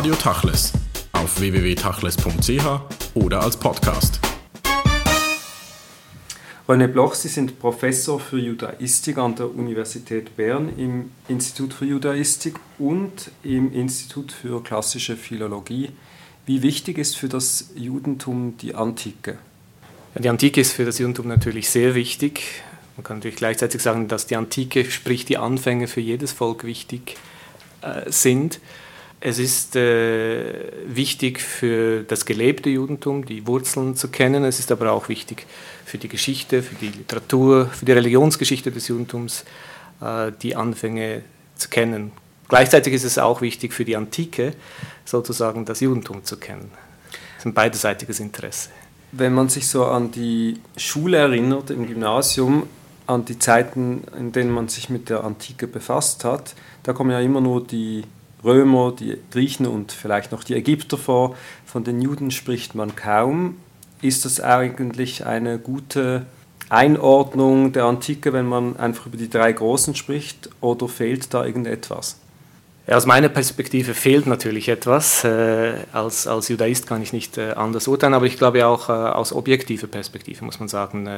Radio Tachles auf www.tachles.ch oder als Podcast. René Bloch, Sie sind Professor für Judaistik an der Universität Bern im Institut für Judaistik und im Institut für klassische Philologie. Wie wichtig ist für das Judentum die Antike? Ja, die Antike ist für das Judentum natürlich sehr wichtig. Man kann natürlich gleichzeitig sagen, dass die Antike, sprich die Anfänge für jedes Volk wichtig äh, sind. Es ist äh, wichtig für das gelebte Judentum, die Wurzeln zu kennen. Es ist aber auch wichtig für die Geschichte, für die Literatur, für die Religionsgeschichte des Judentums, äh, die Anfänge zu kennen. Gleichzeitig ist es auch wichtig für die Antike, sozusagen das Judentum zu kennen. Das ist ein beidseitiges Interesse. Wenn man sich so an die Schule erinnert im Gymnasium, an die Zeiten, in denen man sich mit der Antike befasst hat, da kommen ja immer nur die Römer, die Griechen und vielleicht noch die Ägypter vor. Von den Juden spricht man kaum. Ist das eigentlich eine gute Einordnung der Antike, wenn man einfach über die drei Großen spricht, oder fehlt da irgendetwas? Aus meiner Perspektive fehlt natürlich etwas. Äh, als, als Judaist kann ich nicht äh, anders urteilen, aber ich glaube auch äh, aus objektiver Perspektive muss man sagen,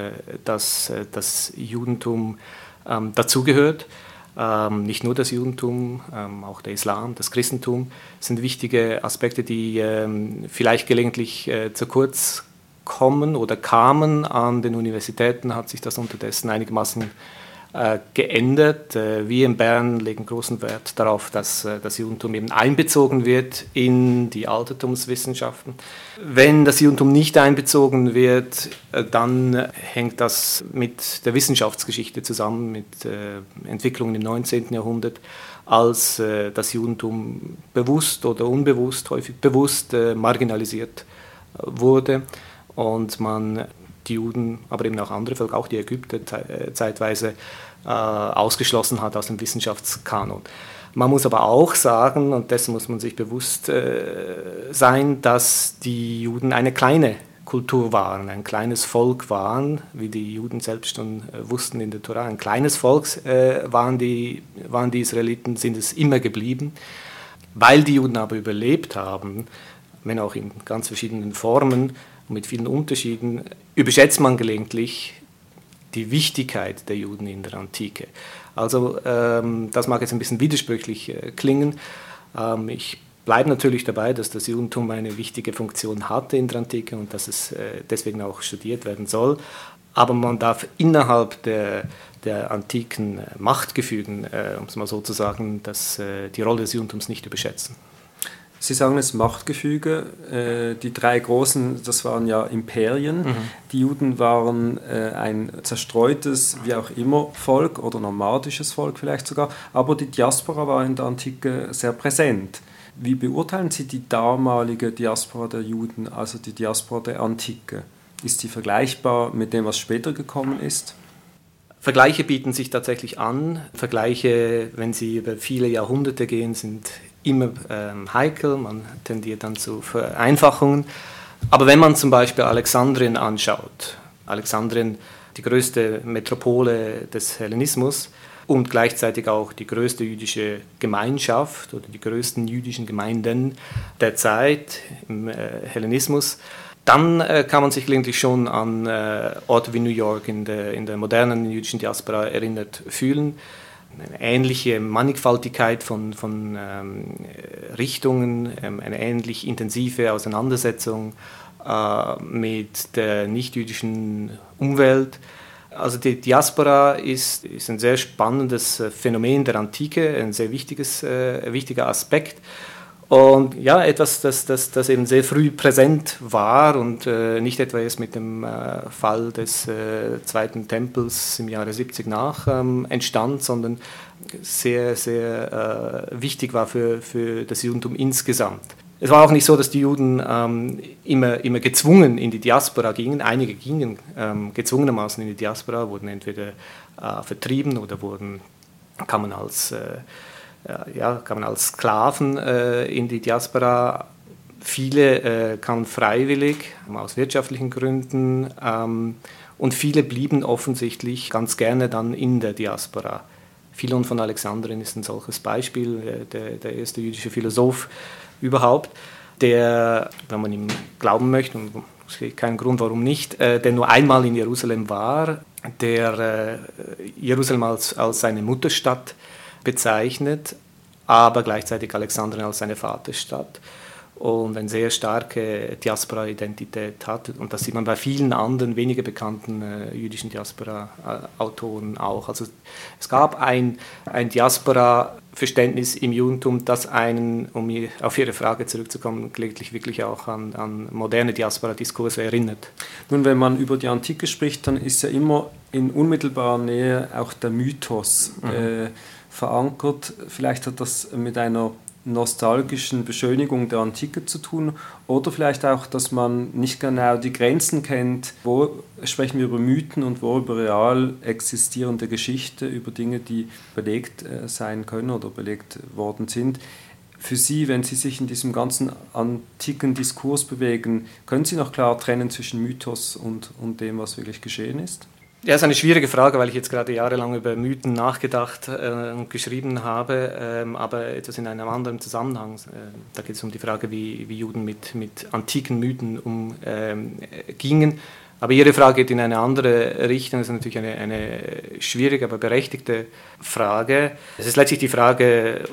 dass das Judentum ähm, dazugehört. Ähm, nicht nur das Judentum, ähm, auch der Islam, das Christentum sind wichtige Aspekte, die ähm, vielleicht gelegentlich äh, zu kurz kommen oder kamen. An den Universitäten hat sich das unterdessen einigermaßen geändert. Äh, wir in Bern legen großen Wert darauf, dass äh, das Judentum eben einbezogen wird in die Altertumswissenschaften. Wenn das Judentum nicht einbezogen wird, dann hängt das mit der Wissenschaftsgeschichte zusammen, mit Entwicklungen im 19. Jahrhundert, als das Judentum bewusst oder unbewusst, häufig bewusst marginalisiert wurde und man die Juden, aber eben auch andere Völker, auch die Ägypter äh, zeitweise äh, ausgeschlossen hat aus dem Wissenschaftskanon. Man muss aber auch sagen, und dessen muss man sich bewusst äh, sein, dass die Juden eine kleine Kultur waren, ein kleines Volk waren, wie die Juden selbst schon äh, wussten in der Tora, ein kleines Volk äh, waren, die, waren die Israeliten, sind es immer geblieben. Weil die Juden aber überlebt haben, wenn auch in ganz verschiedenen Formen, mit vielen Unterschieden überschätzt man gelegentlich die Wichtigkeit der Juden in der Antike. Also ähm, das mag jetzt ein bisschen widersprüchlich äh, klingen. Ähm, ich bleibe natürlich dabei, dass das Judentum eine wichtige Funktion hatte in der Antike und dass es äh, deswegen auch studiert werden soll. Aber man darf innerhalb der, der antiken Machtgefügen, äh, um es mal so zu sagen, dass, äh, die Rolle des Judentums nicht überschätzen. Sie sagen es Machtgefüge. Äh, die drei großen, das waren ja Imperien. Mhm. Die Juden waren äh, ein zerstreutes, wie auch immer, Volk oder nomadisches Volk vielleicht sogar. Aber die Diaspora war in der Antike sehr präsent. Wie beurteilen Sie die damalige Diaspora der Juden, also die Diaspora der Antike? Ist die vergleichbar mit dem, was später gekommen ist? Vergleiche bieten sich tatsächlich an. Vergleiche, wenn sie über viele Jahrhunderte gehen, sind immer ähm, heikel, man tendiert dann zu Vereinfachungen. Aber wenn man zum Beispiel Alexandrien anschaut, Alexandrien, die größte Metropole des Hellenismus und gleichzeitig auch die größte jüdische Gemeinschaft oder die größten jüdischen Gemeinden der Zeit im äh, Hellenismus, dann äh, kann man sich gelegentlich schon an äh, Orte wie New York in der, in der modernen jüdischen Diaspora erinnert fühlen eine ähnliche Mannigfaltigkeit von, von ähm, Richtungen, ähm, eine ähnlich intensive Auseinandersetzung äh, mit der nichtjüdischen Umwelt. Also die Diaspora ist, ist ein sehr spannendes äh, Phänomen der Antike, ein sehr wichtiges, äh, wichtiger Aspekt. Und ja, etwas, das, das, das eben sehr früh präsent war und äh, nicht etwa erst mit dem äh, Fall des äh, Zweiten Tempels im Jahre 70 nach ähm, entstand, sondern sehr, sehr äh, wichtig war für, für das Judentum insgesamt. Es war auch nicht so, dass die Juden ähm, immer, immer gezwungen in die Diaspora gingen. Einige gingen ähm, gezwungenermaßen in die Diaspora, wurden entweder äh, vertrieben oder wurden, kamen als äh, ja, kamen als Sklaven äh, in die Diaspora. Viele äh, kamen freiwillig aus wirtschaftlichen Gründen ähm, und viele blieben offensichtlich ganz gerne dann in der Diaspora Philon von Alexandrien ist ein solches Beispiel, der, der erste jüdische Philosoph überhaupt, der, wenn man ihm glauben möchte, und es gibt keinen Grund, warum nicht, der nur einmal in Jerusalem war, der Jerusalem als, als seine Mutterstadt bezeichnet, aber gleichzeitig Alexandrien als seine Vaterstadt und eine sehr starke Diaspora-Identität hat. Und das sieht man bei vielen anderen, weniger bekannten äh, jüdischen Diaspora-Autoren auch. Also es gab ein, ein Diaspora-Verständnis im Judentum, das einen, um auf Ihre Frage zurückzukommen, gelegentlich wirklich auch an, an moderne Diaspora-Diskurse erinnert. Nun, wenn man über die Antike spricht, dann ist ja immer in unmittelbarer Nähe auch der Mythos mhm. äh, verankert. Vielleicht hat das mit einer nostalgischen Beschönigung der Antike zu tun oder vielleicht auch, dass man nicht genau die Grenzen kennt, wo sprechen wir über Mythen und wo über real existierende Geschichte, über Dinge, die belegt äh, sein können oder belegt worden sind. Für Sie, wenn Sie sich in diesem ganzen antiken Diskurs bewegen, können Sie noch klar trennen zwischen Mythos und, und dem, was wirklich geschehen ist? Ja, ist eine schwierige Frage, weil ich jetzt gerade jahrelang über Mythen nachgedacht äh, und geschrieben habe, ähm, aber etwas in einem anderen Zusammenhang. Äh, da geht es um die Frage, wie, wie Juden mit, mit antiken Mythen umgingen. Ähm, aber Ihre Frage geht in eine andere Richtung. Das ist natürlich eine, eine schwierige, aber berechtigte Frage. Es ist letztlich die Frage,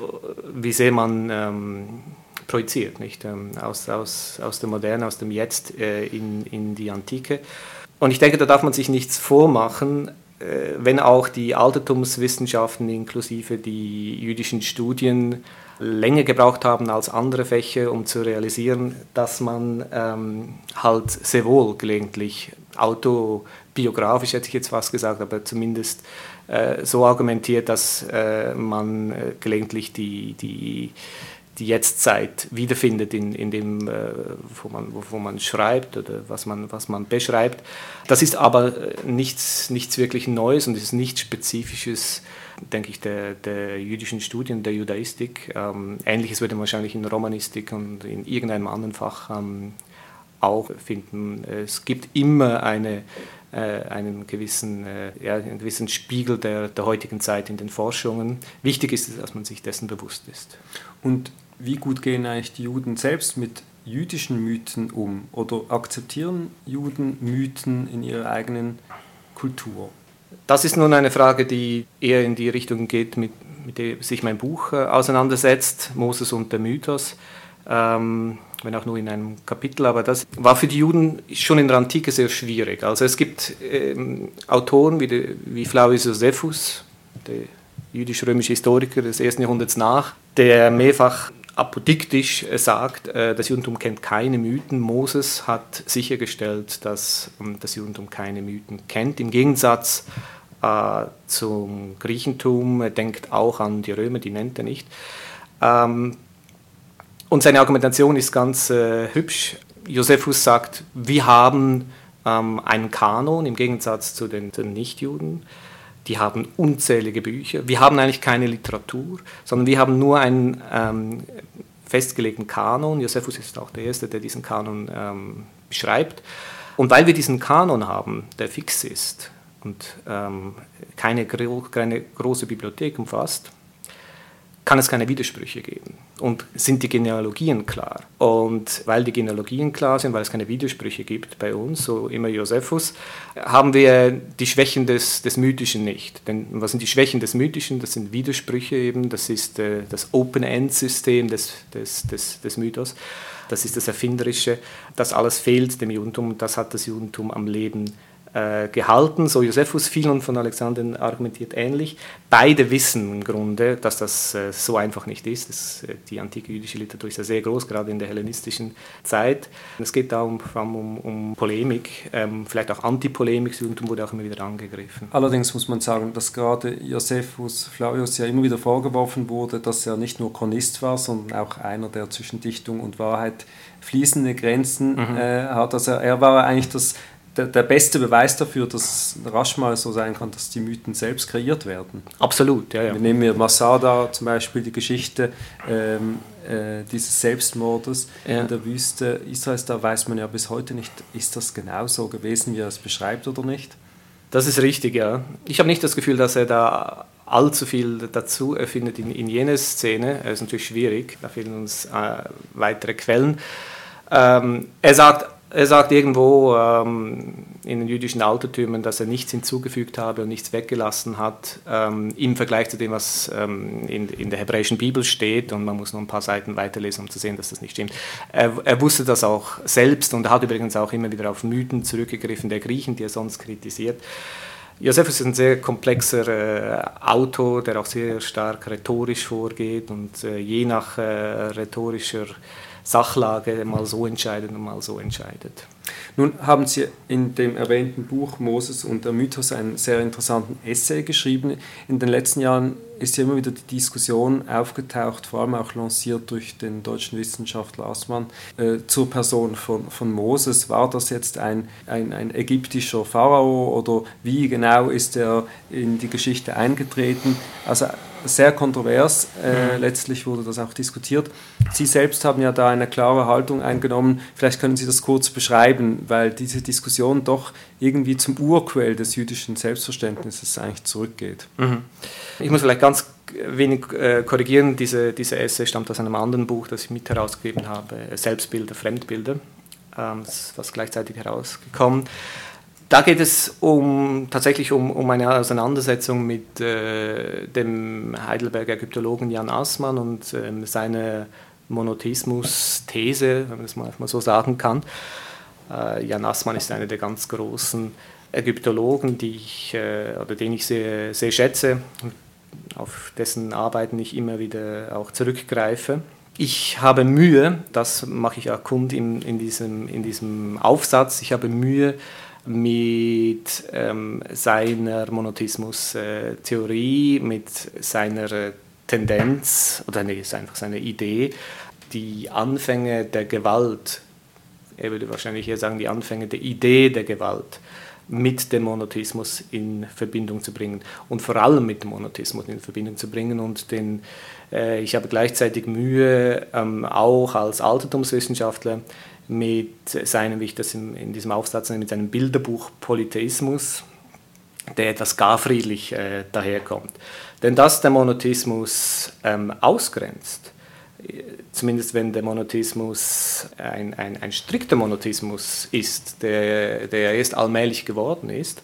wie sehr man ähm, projiziert, nicht? Ähm, aus, aus, aus der Moderne, aus dem Jetzt äh, in, in die Antike. Und ich denke, da darf man sich nichts vormachen, äh, wenn auch die Altertumswissenschaften inklusive die jüdischen Studien länger gebraucht haben als andere Fächer, um zu realisieren, dass man ähm, halt sehr wohl gelegentlich autobiografisch, hätte ich jetzt fast gesagt, aber zumindest äh, so argumentiert, dass äh, man äh, gelegentlich die, die die Jetztzeit wiederfindet in, in dem, äh, wo, man, wo, man schreibt oder was man, was man beschreibt. Das ist aber äh, nichts, nichts wirklich Neues und ist nichts Spezifisches, denke ich, der, der jüdischen Studien, der Judaistik. Ähm, Ähnliches würde man wahrscheinlich in Romanistik und in irgendeinem anderen Fach ähm, auch finden. Es gibt immer eine, äh, einen, gewissen, äh, ja, einen gewissen Spiegel der, der heutigen Zeit in den Forschungen. Wichtig ist es, dass man sich dessen bewusst ist. Und wie gut gehen eigentlich die Juden selbst mit jüdischen Mythen um oder akzeptieren Juden Mythen in ihrer eigenen Kultur? Das ist nun eine Frage, die eher in die Richtung geht, mit, mit der sich mein Buch äh, auseinandersetzt, Moses und der Mythos. Ähm, wenn auch nur in einem Kapitel, aber das war für die Juden schon in der Antike sehr schwierig. Also es gibt ähm, Autoren wie, wie Flavius Josephus, der jüdisch-römische Historiker des ersten Jahrhunderts nach, der mehrfach apodiktisch äh, sagt, äh, das Judentum kennt keine Mythen. Moses hat sichergestellt, dass ähm, das Judentum keine Mythen kennt. Im Gegensatz äh, zum Griechentum, er denkt auch an die Römer, die nennt er nicht. Ähm, und seine Argumentation ist ganz hübsch. Josephus sagt, wir haben ähm, einen Kanon im Gegensatz zu den, den Nichtjuden die haben unzählige Bücher. Wir haben eigentlich keine Literatur, sondern wir haben nur einen ähm, festgelegten Kanon. Josephus ist auch der Erste, der diesen Kanon ähm, beschreibt. Und weil wir diesen Kanon haben, der fix ist und ähm, keine, keine große Bibliothek umfasst, kann es keine Widersprüche geben. Und sind die Genealogien klar? Und weil die Genealogien klar sind, weil es keine Widersprüche gibt bei uns, so immer Josephus, haben wir die Schwächen des, des Mythischen nicht. Denn was sind die Schwächen des Mythischen? Das sind Widersprüche eben, das ist äh, das Open-End-System des, des, des, des Mythos, das ist das Erfinderische. Das alles fehlt dem Judentum und das hat das Judentum am Leben gehalten. So Josephus Philon von Alexander argumentiert ähnlich. Beide wissen im Grunde, dass das äh, so einfach nicht ist. Das, äh, die antike jüdische Literatur ist ja sehr groß, gerade in der hellenistischen Zeit. Es geht da um, um, um Polemik, ähm, vielleicht auch Antipolemik, das Judentum wurde auch immer wieder angegriffen. Allerdings muss man sagen, dass gerade Josephus Flavius ja immer wieder vorgeworfen wurde, dass er nicht nur Chronist war, sondern auch einer, der zwischen Dichtung und Wahrheit fließende Grenzen mhm. äh, hat. Also er war eigentlich das der, der, beste Beweis dafür, dass rasch mal so sein kann, dass die Mythen selbst kreiert werden. Absolut, ja, ja. Wir nehmen wir Masada zum Beispiel die Geschichte ähm, äh, dieses Selbstmordes ja. in der Wüste Israels, da weiß man ja bis heute nicht, ist das genau so gewesen, wie er es beschreibt oder nicht. Das ist richtig, ja. Ich habe nicht das Gefühl, dass er da allzu viel dazu erfindet in, in jene Szene. Das ist natürlich schwierig, da fehlen uns äh, weitere Quellen. Ähm, er sagt er sagt irgendwo ähm, in den jüdischen Altertümern, dass er nichts hinzugefügt habe und nichts weggelassen hat ähm, im Vergleich zu dem, was ähm, in, in, der hebräischen Bibel steht. Und man muss nur ein paar Seiten weiterlesen, um zu sehen, dass das nicht stimmt. Er, er wusste das auch selbst und hat übrigens auch immer wieder auf Mythen zurückgegriffen der Griechen, die er sonst kritisiert. Josephus ist ein sehr komplexer äh, Autor, der auch sehr stark rhetorisch vorgeht und äh, je nach äh, rhetorischer Sachlage mal so entscheidet und mal so entscheidet. Nun haben Sie in dem erwähnten Buch Moses und der Mythos einen sehr interessanten Essay geschrieben. In den letzten Jahren ist ja immer wieder die Diskussion aufgetaucht, vor allem auch lanciert durch den deutschen Wissenschaftler Assmann, äh, zur Person von, von Moses. War das jetzt ein, ein, ein ägyptischer Pharao oder wie genau ist er in die Geschichte eingetreten? Also sehr kontrovers. Äh, mhm. Letztlich wurde das auch diskutiert. Sie selbst haben ja da eine klare Haltung eingenommen. Vielleicht können Sie das kurz beschreiben, weil diese Diskussion doch irgendwie zum Urquell des jüdischen Selbstverständnisses eigentlich zurückgeht. Mhm. Ich muss vielleicht ganz wenig äh, korrigieren. Diese, diese Essay stammt aus einem anderen Buch, das ich mit herausgegeben habe, Selbstbilder, Fremdbilder, ähm, was gleichzeitig herausgekommen. Da geht es um, tatsächlich um, um eine Auseinandersetzung mit äh, dem Heidelberger Ägyptologen Jan Assmann und äh, seiner Monotheismus-These, wenn man das mal so sagen kann. Äh, Jan Assmann ist einer der ganz großen Ägyptologen, die ich, äh, oder den ich sehr, sehr schätze, auf dessen Arbeiten ich immer wieder auch zurückgreife. Ich habe Mühe, das mache ich auch kund in, in, diesem, in diesem Aufsatz, ich habe Mühe, mit ähm, seiner Monotheismus-Theorie, mit seiner Tendenz, oder nee, ist einfach seine Idee, die Anfänge der Gewalt, er würde wahrscheinlich hier sagen, die Anfänge der Idee der Gewalt mit dem Monotheismus in Verbindung zu bringen und vor allem mit dem Monotheismus in Verbindung zu bringen und den, äh, ich habe gleichzeitig Mühe, ähm, auch als Altertumswissenschaftler, mit seinem, wie ich das in, in diesem Aufsatz nenne, mit seinem Bilderbuch Polytheismus, der etwas gar friedlich äh, daherkommt. Denn dass der Monotheismus ähm, ausgrenzt, zumindest wenn der Monotheismus ein, ein, ein strikter Monotheismus ist, der, der erst allmählich geworden ist,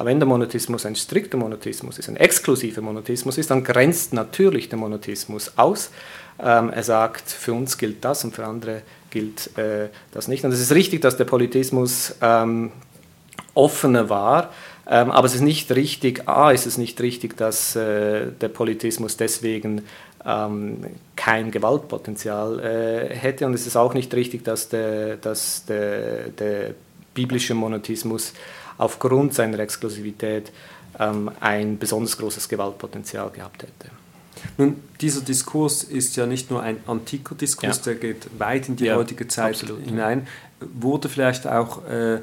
aber wenn der Monotheismus ein strikter Monotheismus ist, ein exklusiver Monotheismus ist, dann grenzt natürlich der Monotheismus aus. Ähm, er sagt, für uns gilt das und für andere gilt äh, das nicht. Und es ist richtig, dass der Politismus ähm, offener war, ähm, aber es ist nicht richtig, A, ist es nicht richtig, dass äh, der Politismus deswegen ähm, kein Gewaltpotenzial äh, hätte und es ist auch nicht richtig, dass der, dass der, der biblische Monotismus aufgrund seiner Exklusivität ähm, ein besonders großes Gewaltpotenzial gehabt hätte. Nun, dieser Diskurs ist ja nicht nur ein antiker Diskurs, ja. der geht weit in die ja, heutige Zeit absolut, hinein, wurde vielleicht auch äh,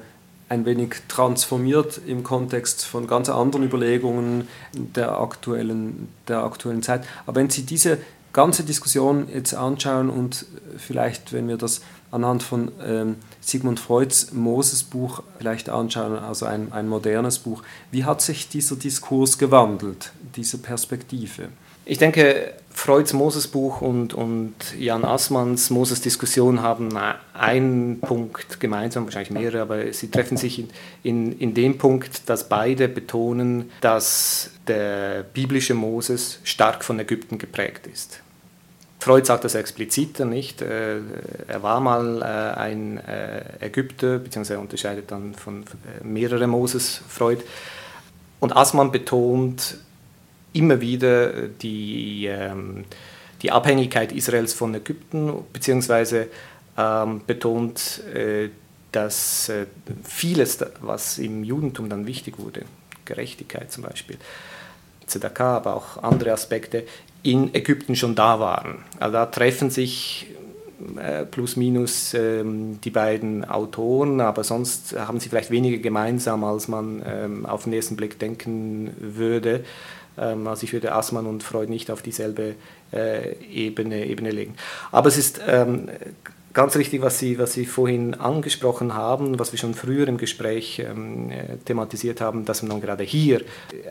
ein wenig transformiert im Kontext von ganz anderen Überlegungen der aktuellen, der aktuellen Zeit. Aber wenn Sie diese ganze Diskussion jetzt anschauen und vielleicht, wenn wir das anhand von ähm, Sigmund Freuds Moses-Buch vielleicht anschauen, also ein, ein modernes Buch, wie hat sich dieser Diskurs gewandelt, diese Perspektive? Ich denke, Freuds Moses-Buch und, und Jan Assmanns Moses-Diskussion haben einen Punkt gemeinsam, wahrscheinlich mehrere, aber sie treffen sich in, in, in dem Punkt, dass beide betonen, dass der biblische Moses stark von Ägypten geprägt ist. Freud sagt das expliziter nicht. Äh, er war mal äh, ein äh, Ägypter, beziehungsweise er unterscheidet dann von mehreren Moses, Freud. Und Assmann betont, immer wieder die, ähm, die Abhängigkeit Israels von Ägypten, beziehungsweise ähm, betont, äh, dass äh, vieles, was im Judentum dann wichtig wurde, Gerechtigkeit zum Beispiel, Zedakah, aber auch andere Aspekte, in Ägypten schon da waren. Also da treffen sich äh, plus minus ähm, die beiden Autoren, aber sonst haben sie vielleicht weniger gemeinsam, als man auf den ersten Blick denken würde. Ähm, also ich würde Assmann und Freud nicht auf dieselbe äh, Ebene, Ebene legen. Aber es ist ähm, ganz richtig, was Sie, was Sie vorhin angesprochen haben, was wir schon früher im Gespräch ähm, äh, thematisiert haben, dass man gerade hier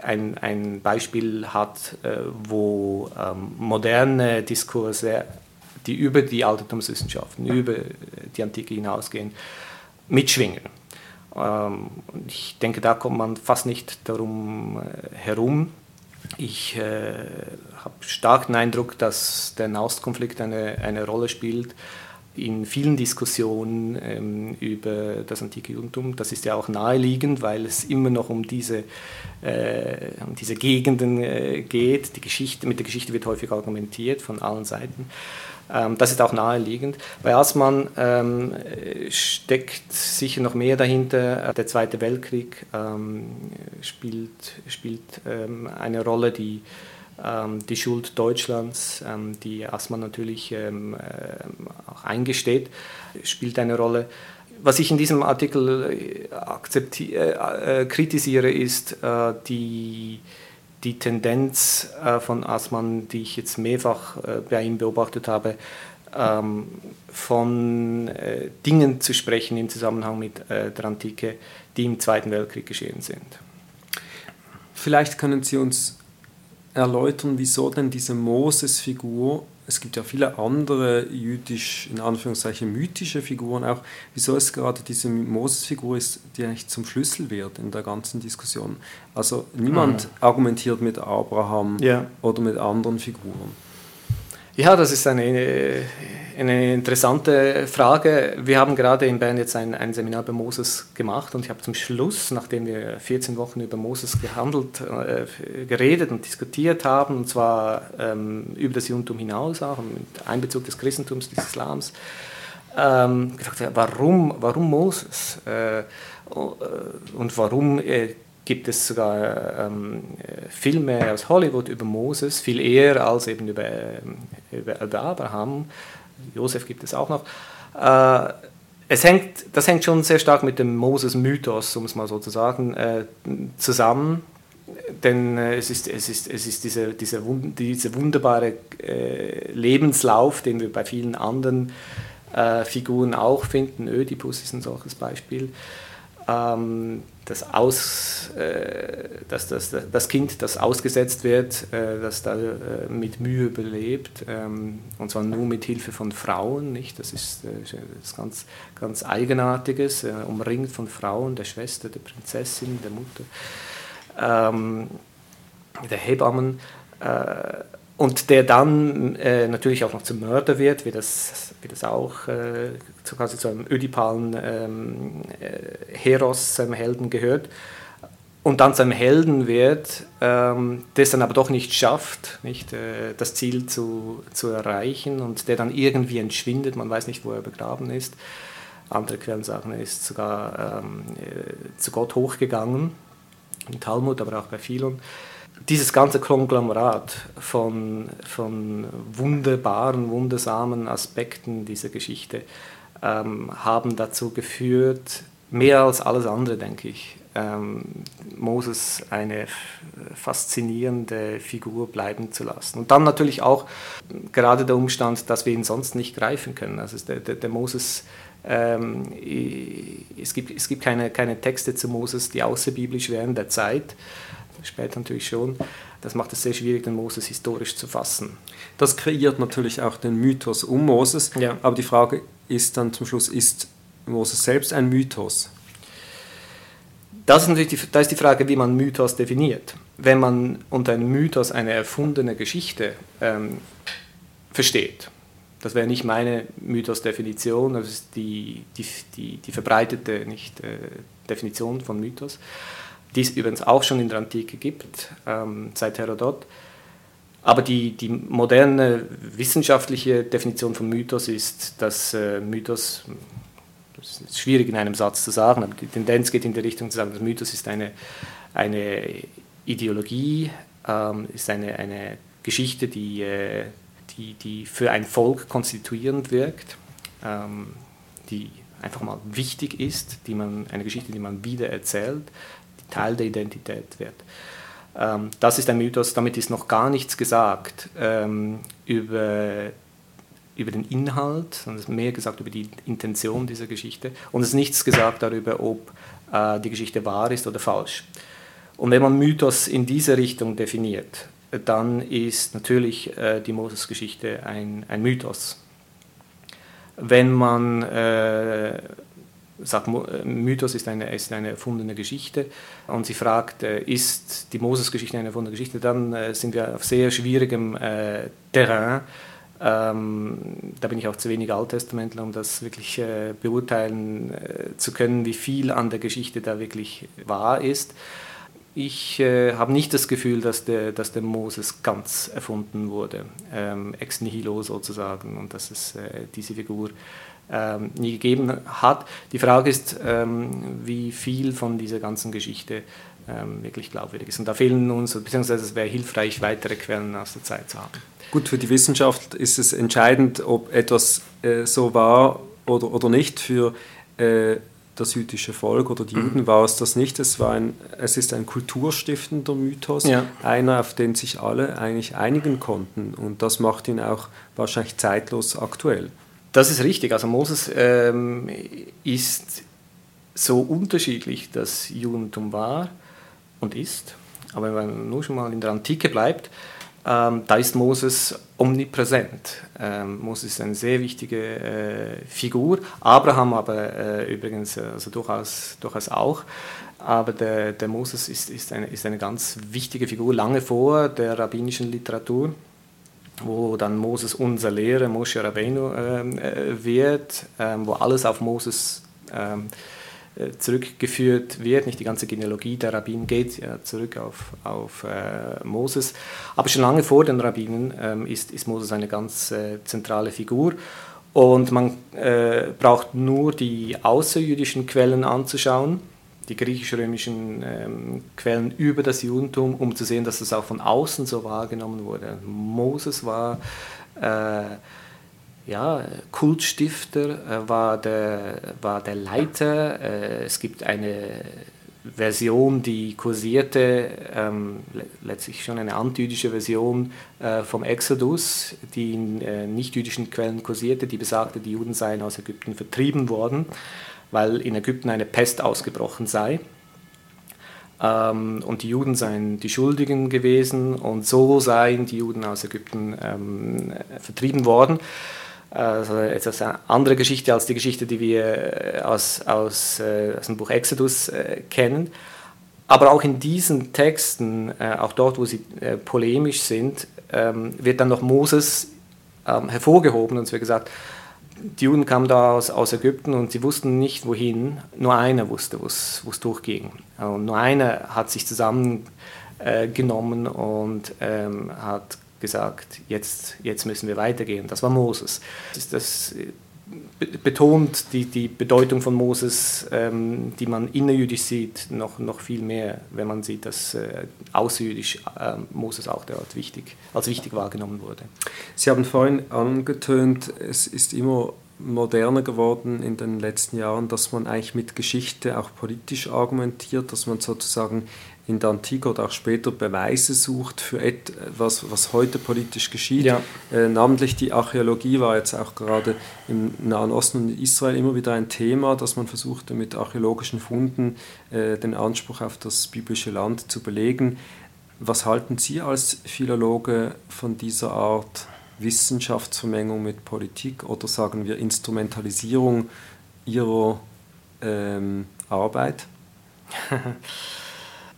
ein, ein Beispiel hat, äh, wo ähm, moderne Diskurse, die über die Altertumswissenschaften, über die Antike hinausgehen, mitschwingen. Ähm, ich denke, da kommt man fast nicht darum äh, herum. Ich äh, habe stark den Eindruck, dass der Nahostkonflikt eine, eine Rolle spielt in vielen Diskussionen ähm, über das antike Judentum. Das ist ja auch naheliegend, weil es immer noch um diese, äh, um diese Gegenden äh, geht. Die Geschichte, mit der Geschichte wird häufig argumentiert von allen Seiten. Ähm, das ist auch naheliegend. Bei Assmann ähm, steckt sicher noch mehr dahinter. Der Zweite Weltkrieg ähm, spielt, spielt ähm, eine Rolle, die ähm, die Schuld Deutschlands, ähm, die Assmann natürlich äh, auch eingesteht, spielt eine Rolle. Was ich in diesem Artikel äh, äh, kritisiere, ist äh, die die Tendenz äh, von Assmann, die ich jetzt mehrfach äh, bei ihm beobachtet habe, ähm, von äh, Dingen zu sprechen im Zusammenhang mit der Antike, die im Zweiten Weltkrieg geschehen sind. Vielleicht können Sie uns erläutern, wieso denn diese Moses-Figur es gibt ja viele andere jüdisch, in Anführungszeichen mythische Figuren auch. Wieso es gerade diese Moses-Figur ist, die eigentlich zum Schlüssel wird in der ganzen Diskussion? Also niemand mhm. argumentiert mit Abraham ja. oder mit anderen Figuren. Ja, das ist eine, eine interessante Frage. Wir haben gerade in Bern jetzt ein, ein Seminar über Moses gemacht und ich habe zum Schluss, nachdem wir 14 Wochen über Moses gehandelt, äh, geredet und diskutiert haben, und zwar ähm, über das Judentum hinaus auch, mit Einbezug des Christentums, des Islams, ähm, gefragt, warum, warum Moses? Äh, und warum äh, gibt es sogar ähm, Filme aus Hollywood über Moses, viel eher als eben über, ähm, über, über Abraham. Josef gibt es auch noch. Äh, es hängt, das hängt schon sehr stark mit dem Moses-Mythos, um es mal so zu sagen, äh, zusammen. Denn äh, es ist, es ist, es ist diese, diese, diese wunderbare äh, Lebenslauf, den wir bei vielen anderen äh, Figuren auch finden. Ödipus ist ein solches Beispiel ähm, das, Aus, äh, das, das, das Kind, das ausgesetzt wird, äh, das da äh, mit Mühe überlebt, ähm, und zwar nur mit Hilfe von Frauen, nicht? das ist äh, das ganz, ganz Eigenartiges, äh, umringt von Frauen, der Schwester, der Prinzessin, der Mutter, ähm, der Hebammen. Und der dann äh, natürlich auch noch zum Mörder wird, wie das, wie das auch äh, zu, quasi zu einem ödipalen ähm, äh, Heros, seinem Helden gehört. Und dann zu einem Helden wird, ähm, der es dann aber doch nicht schafft, nicht, äh, das Ziel zu, zu erreichen und der dann irgendwie entschwindet, man weiß nicht, wo er begraben ist. Andere Quellen sagen, er ist sogar ähm, äh, zu Gott hochgegangen, im Talmud, aber auch bei Philon dieses ganze Konglomerat von, von wunderbaren, wundersamen Aspekten dieser Geschichte ähm, haben dazu geführt, mehr als alles andere, denke ich, ähm, Moses eine faszinierende Figur bleiben zu lassen. Und dann natürlich auch gerade der Umstand, dass wir ihn sonst nicht greifen können. Also der, der, der Moses, ähm, es gibt, es gibt keine, keine Texte zu Moses, die außerbiblisch wären der Zeit später natürlich schon. Das macht es sehr schwierig, den Moses historisch zu fassen. Das kreiert natürlich auch den Mythos um Moses. Ja. Aber die Frage ist dann zum Schluss, ist Moses selbst ein Mythos? Das ist natürlich die, da ist die Frage, wie man Mythos definiert. Wenn man unter einem Mythos eine erfundene Geschichte ähm, versteht, das wäre nicht meine Mythos-Definition, das ist die, die, die, die verbreitete nicht, äh, Definition von Mythos, die es übrigens auch schon in der Antike gibt, ähm, seit Herodot. Aber die, die moderne wissenschaftliche Definition von Mythos ist, dass äh, Mythos, das ist schwierig in einem Satz zu sagen, aber die Tendenz geht in die Richtung zu sagen, dass Mythos ist eine, eine Ideologie, ähm, ist eine, eine Geschichte, die, äh, die, die für ein Volk konstituierend wirkt, ähm, die einfach mal wichtig ist, die man, eine Geschichte, die man wieder erzählt, Teil der Identität wird. Ähm, das ist ein Mythos, damit ist noch gar nichts gesagt ähm, über, über den Inhalt, sondern mehr gesagt über die Intention dieser Geschichte. Und es ist nichts gesagt darüber, ob äh, die Geschichte wahr ist oder falsch. Und wenn man Mythos in diese Richtung definiert, dann ist natürlich äh, die Moses-Geschichte ein, ein Mythos. Wenn man äh, sagt, Mythos ist eine, ist eine erfundene Geschichte und sie fragt, äh, ist die Moses-Geschichte eine erfundene Geschichte, dann äh, sind wir auf sehr schwierigem äh, Terrain. Ähm, da bin ich auch zu wenig Alttestamentler, um das wirklich äh, beurteilen zu können, wie viel an der Geschichte da wirklich wahr ist. Ich äh, habe nicht das Gefühl, dass der, dass der Moses ganz erfunden wurde, ähm, ex nihilo sozusagen, und dass es äh, diese Figur ähm, nie gegeben hat. Die Frage ist, ähm, wie viel von dieser ganzen Geschichte ähm, wirklich glaubwürdig ist. Und da fehlen uns, beziehungsweise es wäre hilfreich, weitere Quellen aus der Zeit zu haben. Gut, für die Wissenschaft ist es entscheidend, ob etwas äh, so war oder, oder nicht. Für äh, das jüdische Volk oder die mhm. Juden war es das nicht. Es, war ein, es ist ein kulturstiftender Mythos, ja. einer, auf den sich alle eigentlich einigen konnten. Und das macht ihn auch wahrscheinlich zeitlos aktuell. Das ist richtig. Also Moses ähm, ist so unterschiedlich das Judentum war und ist. Aber wenn man nur schon mal in der Antike bleibt, ähm, da ist Moses omnipräsent. Ähm, Moses ist eine sehr wichtige äh, Figur, Abraham aber äh, übrigens äh, also durchaus, durchaus auch. Aber der, der Moses ist, ist, eine, ist eine ganz wichtige Figur, lange vor der rabbinischen Literatur, wo dann Moses unser Lehrer, Moshe Rabbeinu, ähm, äh, wird, ähm, wo alles auf Moses ähm, äh, zurückgeführt wird. Nicht die ganze Genealogie der Rabbinen geht ja zurück auf, auf äh, Moses. Aber schon lange vor den Rabbinen ähm, ist, ist Moses eine ganz äh, zentrale Figur. Und man äh, braucht nur die außerjüdischen Quellen anzuschauen, die griechisch-römischen ähm, Quellen über das Judentum, um zu sehen, dass das auch von außen so wahrgenommen wurde. Moses war äh, ja, Kultstifter, äh, war, der, war der Leiter. Äh, es gibt eine Version, die kursierte, ähm, letztlich schon eine antijüdische Version äh, vom Exodus, die in äh, nicht-jüdischen Quellen kursierte, die besagte, die Juden seien aus Ägypten vertrieben worden, weil in Ägypten eine Pest ausgebrochen sei. Ähm, und die Juden seien die Schuldigen gewesen und so seien die Juden aus Ägypten ähm, vertrieben worden. Also etwas eine andere Geschichte als die Geschichte, die wir äh, aus, aus, äh, aus dem Buch Exodus äh, kennen. Aber auch in diesen Texten, auch dort, wo sie polemisch sind, ähm, wird dann noch Moses ähm, hervorgehoben und es wird gesagt, die Juden kamen da aus, aus Ägypten und sie wussten nicht wohin, nur einer wusste, wo es durchging. Und nur einer hat sich zusammengenommen und ähm, hat gesagt, jetzt, jetzt müssen wir weitergehen. Das war Moses. Das, das betont die, die Bedeutung von Moses, ähm, die man innerjüdisch sieht, noch, noch viel mehr, wenn man sieht, dass äh, außerjüdisch äh, Moses auch dort wichtig, als wichtig wahrgenommen wurde. Sie haben vorhin angetönt, es ist immer moderner geworden in den letzten Jahren, dass man eigentlich mit Geschichte auch politisch argumentiert, dass man sozusagen in der Antike oder auch später Beweise sucht für etwas, was heute politisch geschieht. Ja. Äh, namentlich die Archäologie war jetzt auch gerade im Nahen Osten und Israel immer wieder ein Thema, dass man versuchte mit archäologischen Funden äh, den Anspruch auf das biblische Land zu belegen. Was halten Sie als Philologe von dieser Art Wissenschaftsvermengung mit Politik oder sagen wir Instrumentalisierung Ihrer ähm, Arbeit?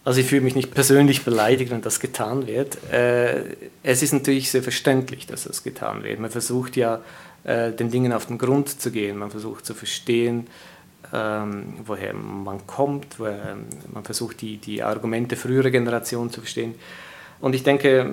Also ich fühle mich nicht persönlich beleidigt, wenn das getan wird. Äh, es ist natürlich sehr verständlich, dass das getan wird. Man versucht ja, äh, den Dingen auf den Grund zu gehen. Man versucht zu verstehen, ähm, woher man kommt. Woher, man versucht, die, die Argumente früherer Generationen zu verstehen. Und ich denke,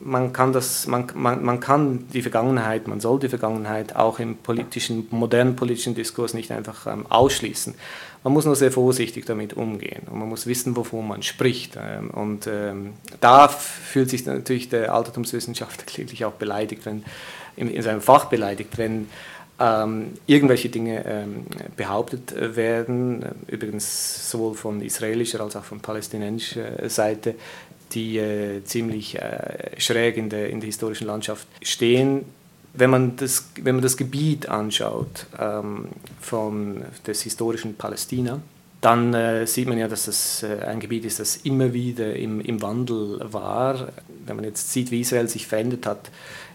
man kann, das, man, man, man kann die Vergangenheit, man soll die Vergangenheit auch im politischen, modernen politischen Diskurs nicht einfach ähm, ausschließen. Man muss nur sehr vorsichtig damit umgehen und man muss wissen, wovon man spricht. Ähm, und ähm, da fühlt sich natürlich der Altertumswissenschaftler kläglich auch beleidigt, wenn, in, in seinem Fach beleidigt, wenn ähm, irgendwelche Dinge behauptet werden, übrigens sowohl von israelischer als auch von palästinensischer Seite, die äh, ziemlich äh, schräg in der, in der historischen Landschaft stehen. Wenn man das, wenn man das Gebiet anschaut ähm, von, des historischen Palästina, dann äh, sieht man ja, dass das äh, ein Gebiet ist, das immer wieder im, im Wandel war. Wenn man jetzt sieht, wie Israel sich verändert hat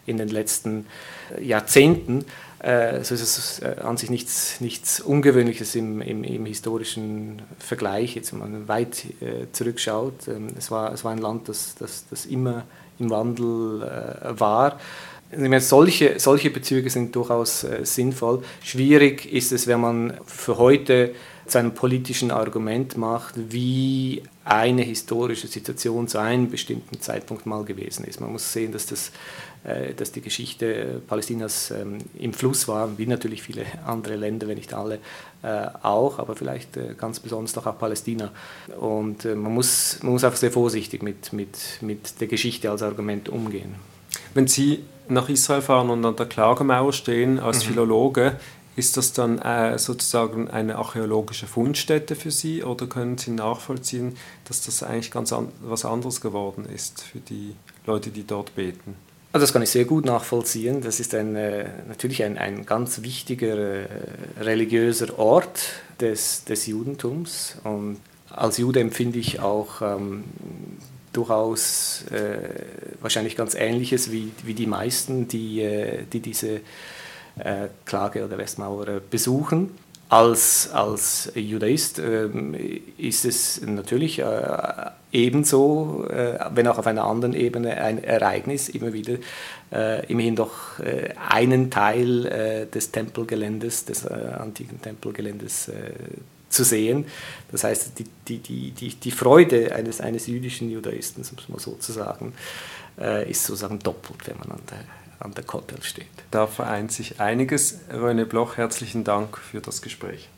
in den letzten äh, Jahrzehnten, äh, so ist es äh, an sich nichts, nichts Ungewöhnliches im, im, im, historischen Vergleich, jetzt wenn man weit äh, zurückschaut. Ähm, es, war, es war ein Land, das, das, das immer im Wandel war. Solche, solche Bezüge sind durchaus sinnvoll. Schwierig ist es, wenn man für heute zu einem politischen Argument macht, wie eine historische Situation zu einem bestimmten Zeitpunkt mal gewesen ist. Man muss sehen, dass, das, äh, dass die Geschichte Palästinas ähm, im Fluss war, wie natürlich viele andere Länder, wenn nicht alle äh, auch, aber vielleicht äh, ganz besonders doch auch Palästina. Und man muss, man muss einfach sehr vorsichtig mit, mit, mit der Geschichte als Argument umgehen. Wenn Sie nach Israel fahren und an der Klagemauer stehen als mhm. Philologe, ist das dann äh, sozusagen eine archäologische Fundstätte für Sie oder können Sie nachvollziehen, dass das eigentlich ganz an, was anderes geworden ist für die Leute, die dort beten? Also das kann ich sehr gut nachvollziehen. Das ist ein, äh, natürlich ein, ein ganz wichtiger äh, religiöser Ort des, des Judentums. Und als Jude empfinde ich auch ähm, durchaus äh, wahrscheinlich ganz Ähnliches wie, wie die meisten, die, äh, die diese äh, Klage oder Westmauer besuchen. Als, als Judaist äh, ist es natürlich äh, ebenso, äh, wenn auch auf einer anderen Ebene, ein Ereignis, immer wieder äh, immerhin doch einen Teil des Tempelgeländes, des antiken Tempelgeländes zu sehen. Das heißt, die, die, die, die, Freude eines, eines jüdischen Judaisten, muss man sozusagen, ist sozusagen doppelt, wenn man an der an der Kotel steht. Da vereint sich einiges. René Bloch, herzlichen Dank für das Gespräch.